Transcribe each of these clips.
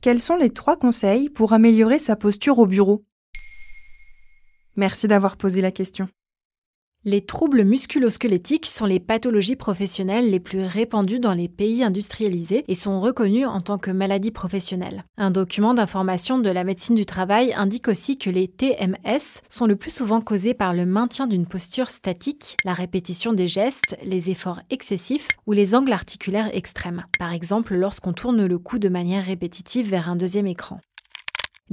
Quels sont les trois conseils pour améliorer sa posture au bureau? Merci d'avoir posé la question. Les troubles musculosquelettiques sont les pathologies professionnelles les plus répandues dans les pays industrialisés et sont reconnues en tant que maladies professionnelles. Un document d'information de la médecine du travail indique aussi que les TMS sont le plus souvent causés par le maintien d'une posture statique, la répétition des gestes, les efforts excessifs ou les angles articulaires extrêmes, par exemple lorsqu'on tourne le cou de manière répétitive vers un deuxième écran.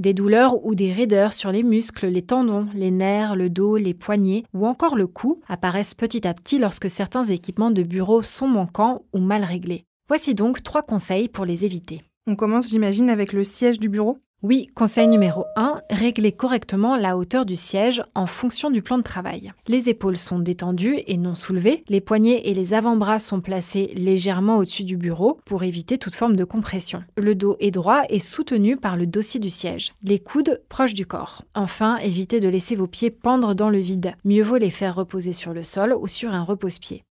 Des douleurs ou des raideurs sur les muscles, les tendons, les nerfs, le dos, les poignets ou encore le cou apparaissent petit à petit lorsque certains équipements de bureau sont manquants ou mal réglés. Voici donc trois conseils pour les éviter. On commence, j'imagine, avec le siège du bureau? Oui, conseil numéro 1, régler correctement la hauteur du siège en fonction du plan de travail. Les épaules sont détendues et non soulevées, les poignets et les avant-bras sont placés légèrement au-dessus du bureau pour éviter toute forme de compression. Le dos est droit et soutenu par le dossier du siège, les coudes proches du corps. Enfin, évitez de laisser vos pieds pendre dans le vide. Mieux vaut les faire reposer sur le sol ou sur un repose-pied.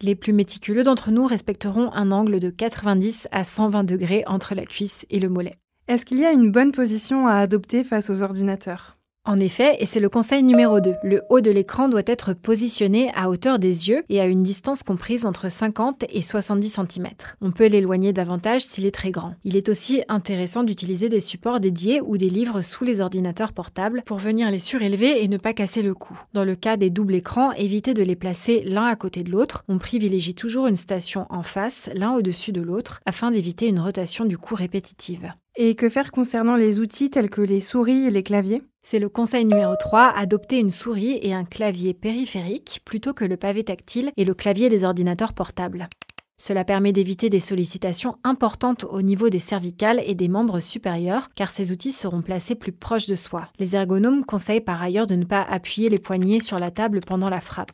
Les plus méticuleux d'entre nous respecteront un angle de 90 à 120 degrés entre la cuisse et le mollet. Est-ce qu'il y a une bonne position à adopter face aux ordinateurs? En effet, et c'est le conseil numéro 2, le haut de l'écran doit être positionné à hauteur des yeux et à une distance comprise entre 50 et 70 cm. On peut l'éloigner davantage s'il est très grand. Il est aussi intéressant d'utiliser des supports dédiés ou des livres sous les ordinateurs portables pour venir les surélever et ne pas casser le cou. Dans le cas des doubles écrans, évitez de les placer l'un à côté de l'autre. On privilégie toujours une station en face, l'un au-dessus de l'autre, afin d'éviter une rotation du cou répétitive. Et que faire concernant les outils tels que les souris et les claviers? C'est le conseil numéro 3, adopter une souris et un clavier périphérique plutôt que le pavé tactile et le clavier des ordinateurs portables. Cela permet d'éviter des sollicitations importantes au niveau des cervicales et des membres supérieurs, car ces outils seront placés plus proches de soi. Les ergonomes conseillent par ailleurs de ne pas appuyer les poignets sur la table pendant la frappe.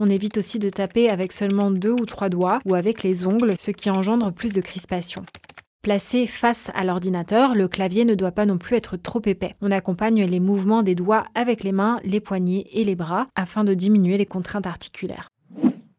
On évite aussi de taper avec seulement deux ou trois doigts ou avec les ongles, ce qui engendre plus de crispation. Placé face à l'ordinateur, le clavier ne doit pas non plus être trop épais. On accompagne les mouvements des doigts avec les mains, les poignets et les bras afin de diminuer les contraintes articulaires.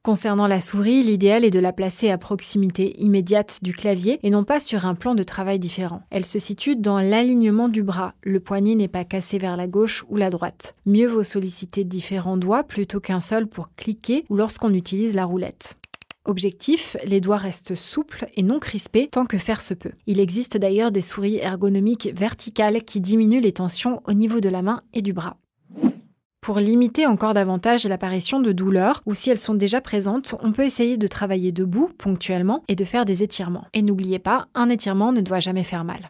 Concernant la souris, l'idéal est de la placer à proximité immédiate du clavier et non pas sur un plan de travail différent. Elle se situe dans l'alignement du bras. Le poignet n'est pas cassé vers la gauche ou la droite. Mieux vaut solliciter différents doigts plutôt qu'un seul pour cliquer ou lorsqu'on utilise la roulette. Objectif, les doigts restent souples et non crispés tant que faire se peut. Il existe d'ailleurs des souris ergonomiques verticales qui diminuent les tensions au niveau de la main et du bras. Pour limiter encore davantage l'apparition de douleurs, ou si elles sont déjà présentes, on peut essayer de travailler debout ponctuellement et de faire des étirements. Et n'oubliez pas, un étirement ne doit jamais faire mal.